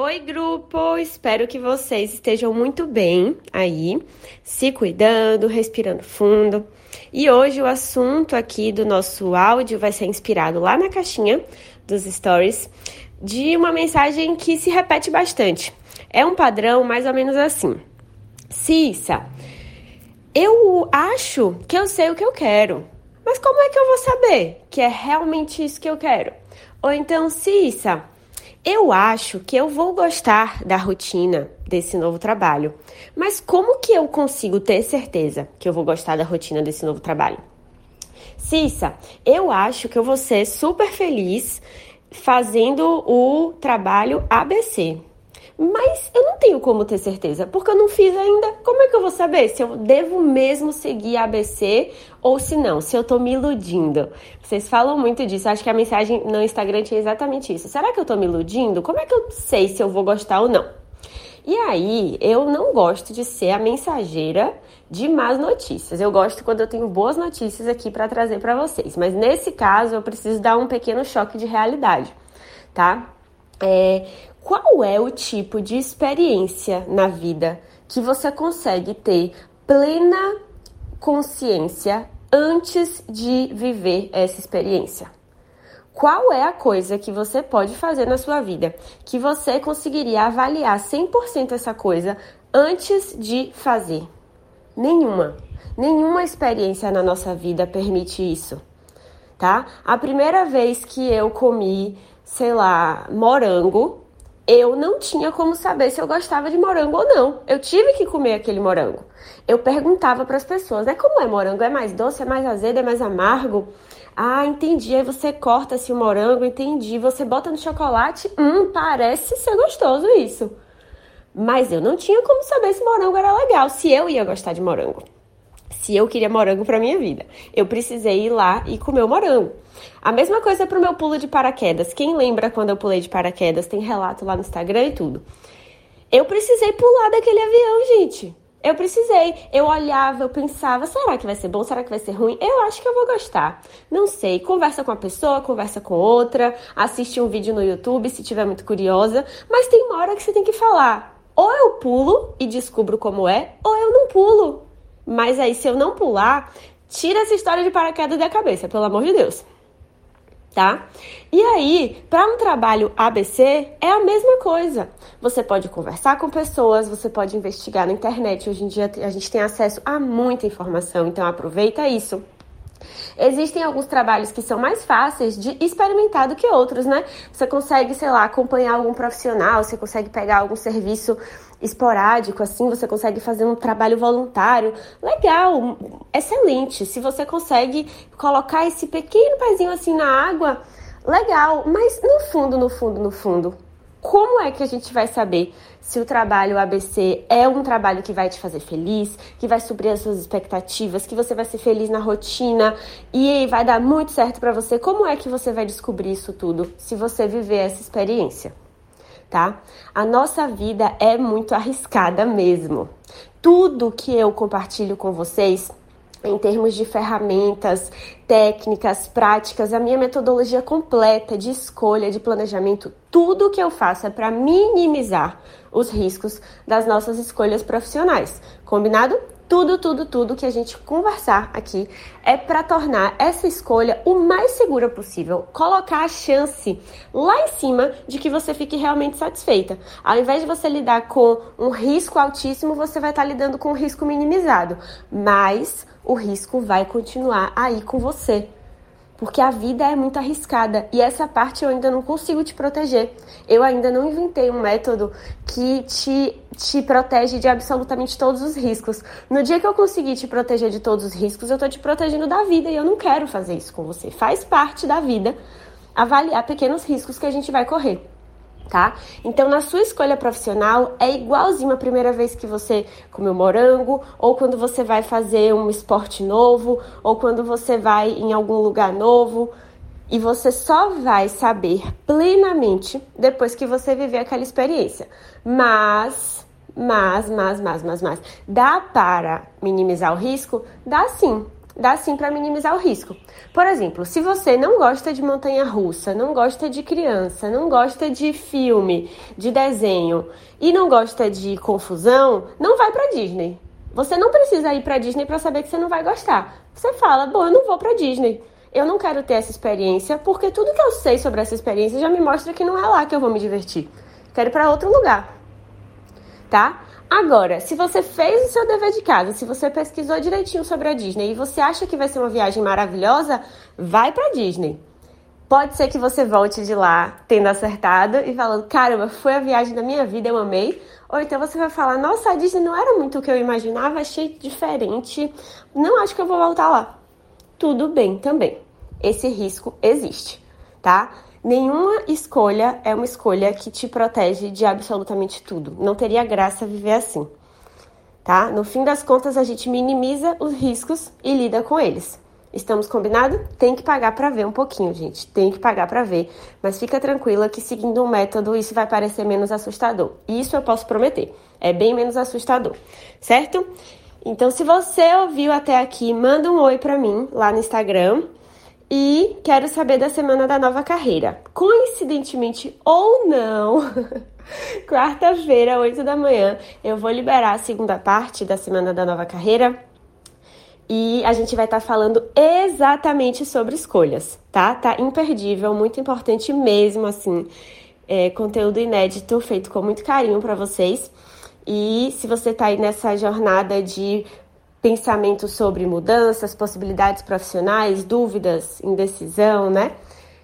Oi, grupo! Espero que vocês estejam muito bem aí, se cuidando, respirando fundo. E hoje o assunto aqui do nosso áudio vai ser inspirado lá na caixinha dos stories de uma mensagem que se repete bastante. É um padrão mais ou menos assim: Cissa, eu acho que eu sei o que eu quero, mas como é que eu vou saber que é realmente isso que eu quero? Ou então, Cissa, eu acho que eu vou gostar da rotina desse novo trabalho, mas como que eu consigo ter certeza que eu vou gostar da rotina desse novo trabalho? Cissa, eu acho que eu vou ser super feliz fazendo o trabalho ABC. Mas eu não tenho como ter certeza, porque eu não fiz ainda. Como é que eu vou saber se eu devo mesmo seguir ABC ou se não, se eu tô me iludindo? Vocês falam muito disso, acho que a mensagem no Instagram tinha exatamente isso. Será que eu tô me iludindo? Como é que eu sei se eu vou gostar ou não? E aí, eu não gosto de ser a mensageira de más notícias. Eu gosto quando eu tenho boas notícias aqui para trazer para vocês. Mas nesse caso, eu preciso dar um pequeno choque de realidade, tá? É, qual é o tipo de experiência na vida que você consegue ter plena consciência antes de viver essa experiência? Qual é a coisa que você pode fazer na sua vida que você conseguiria avaliar 100% essa coisa antes de fazer? Nenhuma. Nenhuma experiência na nossa vida permite isso, tá? A primeira vez que eu comi, sei lá, morango, eu não tinha como saber se eu gostava de morango ou não. Eu tive que comer aquele morango. Eu perguntava para as pessoas, né? Como é morango? É mais doce? É mais azedo? É mais amargo? Ah, entendi. Aí você corta assim o morango, entendi. Você bota no chocolate, hum, parece ser gostoso isso. Mas eu não tinha como saber se morango era legal, se eu ia gostar de morango se eu queria morango para minha vida. Eu precisei ir lá e comer o morango. A mesma coisa para o meu pulo de paraquedas. Quem lembra quando eu pulei de paraquedas? Tem relato lá no Instagram e tudo. Eu precisei pular daquele avião, gente. Eu precisei. Eu olhava, eu pensava, será que vai ser bom? Será que vai ser ruim? Eu acho que eu vou gostar. Não sei. Conversa com uma pessoa, conversa com outra, assiste um vídeo no YouTube se tiver muito curiosa. Mas tem uma hora que você tem que falar. Ou eu pulo e descubro como é, ou eu não pulo. Mas aí, se eu não pular, tira essa história de paraquedas da cabeça, pelo amor de Deus. Tá? E aí, para um trabalho ABC, é a mesma coisa. Você pode conversar com pessoas, você pode investigar na internet. Hoje em dia a gente tem acesso a muita informação, então aproveita isso. Existem alguns trabalhos que são mais fáceis de experimentar do que outros, né? Você consegue, sei lá, acompanhar algum profissional, você consegue pegar algum serviço esporádico, assim, você consegue fazer um trabalho voluntário. Legal, excelente. Se você consegue colocar esse pequeno pezinho assim na água, legal. Mas no fundo, no fundo, no fundo, como é que a gente vai saber se o trabalho ABC é um trabalho que vai te fazer feliz, que vai suprir as suas expectativas, que você vai ser feliz na rotina e vai dar muito certo para você? Como é que você vai descobrir isso tudo se você viver essa experiência? Tá? A nossa vida é muito arriscada mesmo. Tudo que eu compartilho com vocês em termos de ferramentas, técnicas, práticas, a minha metodologia completa de escolha, de planejamento, tudo que eu faço é para minimizar os riscos das nossas escolhas profissionais. Combinado? Tudo, tudo, tudo que a gente conversar aqui é para tornar essa escolha o mais segura possível, colocar a chance lá em cima de que você fique realmente satisfeita. Ao invés de você lidar com um risco altíssimo, você vai estar tá lidando com um risco minimizado, mas o risco vai continuar aí com você porque a vida é muito arriscada e essa parte eu ainda não consigo te proteger. Eu ainda não inventei um método que te, te protege de absolutamente todos os riscos. No dia que eu conseguir te proteger de todos os riscos, eu tô te protegendo da vida e eu não quero fazer isso com você. Faz parte da vida avaliar pequenos riscos que a gente vai correr tá? Então, na sua escolha profissional, é igualzinho a primeira vez que você comeu morango, ou quando você vai fazer um esporte novo, ou quando você vai em algum lugar novo. E você só vai saber plenamente depois que você viver aquela experiência. Mas, mas, mas, mas, mas, mas, dá para minimizar o risco? Dá sim. Dá sim para minimizar o risco. Por exemplo, se você não gosta de montanha russa, não gosta de criança, não gosta de filme, de desenho e não gosta de confusão, não vai para Disney. Você não precisa ir para Disney para saber que você não vai gostar. Você fala: "Bom, eu não vou para Disney. Eu não quero ter essa experiência porque tudo que eu sei sobre essa experiência já me mostra que não é lá que eu vou me divertir. Quero ir para outro lugar." Tá? Agora, se você fez o seu dever de casa, se você pesquisou direitinho sobre a Disney e você acha que vai ser uma viagem maravilhosa, vai para Disney. Pode ser que você volte de lá tendo acertado e falando, caramba, foi a viagem da minha vida, eu amei. Ou então você vai falar, nossa, a Disney não era muito o que eu imaginava, achei diferente, não acho que eu vou voltar lá. Tudo bem também. Esse risco existe, tá? Nenhuma escolha é uma escolha que te protege de absolutamente tudo. Não teria graça viver assim, tá? No fim das contas, a gente minimiza os riscos e lida com eles. Estamos combinados? Tem que pagar para ver um pouquinho, gente. Tem que pagar para ver. Mas fica tranquila que seguindo um método isso vai parecer menos assustador. Isso eu posso prometer. É bem menos assustador, certo? Então, se você ouviu até aqui, manda um oi para mim lá no Instagram e quero saber da semana da nova carreira. Coincidentemente ou não, quarta-feira, 8 da manhã, eu vou liberar a segunda parte da semana da nova carreira. E a gente vai estar tá falando exatamente sobre escolhas, tá? Tá imperdível, muito importante mesmo, assim. É, conteúdo inédito, feito com muito carinho para vocês. E se você tá aí nessa jornada de pensamento sobre mudanças, possibilidades profissionais, dúvidas, indecisão, né?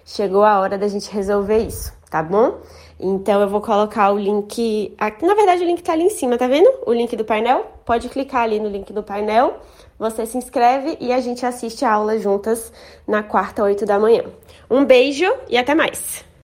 Chegou a hora da gente resolver isso, tá bom? Então eu vou colocar o link. Aqui, na verdade, o link tá ali em cima, tá vendo? O link do painel. Pode clicar ali no link do painel. Você se inscreve e a gente assiste a aula juntas na quarta, oito da manhã. Um beijo e até mais!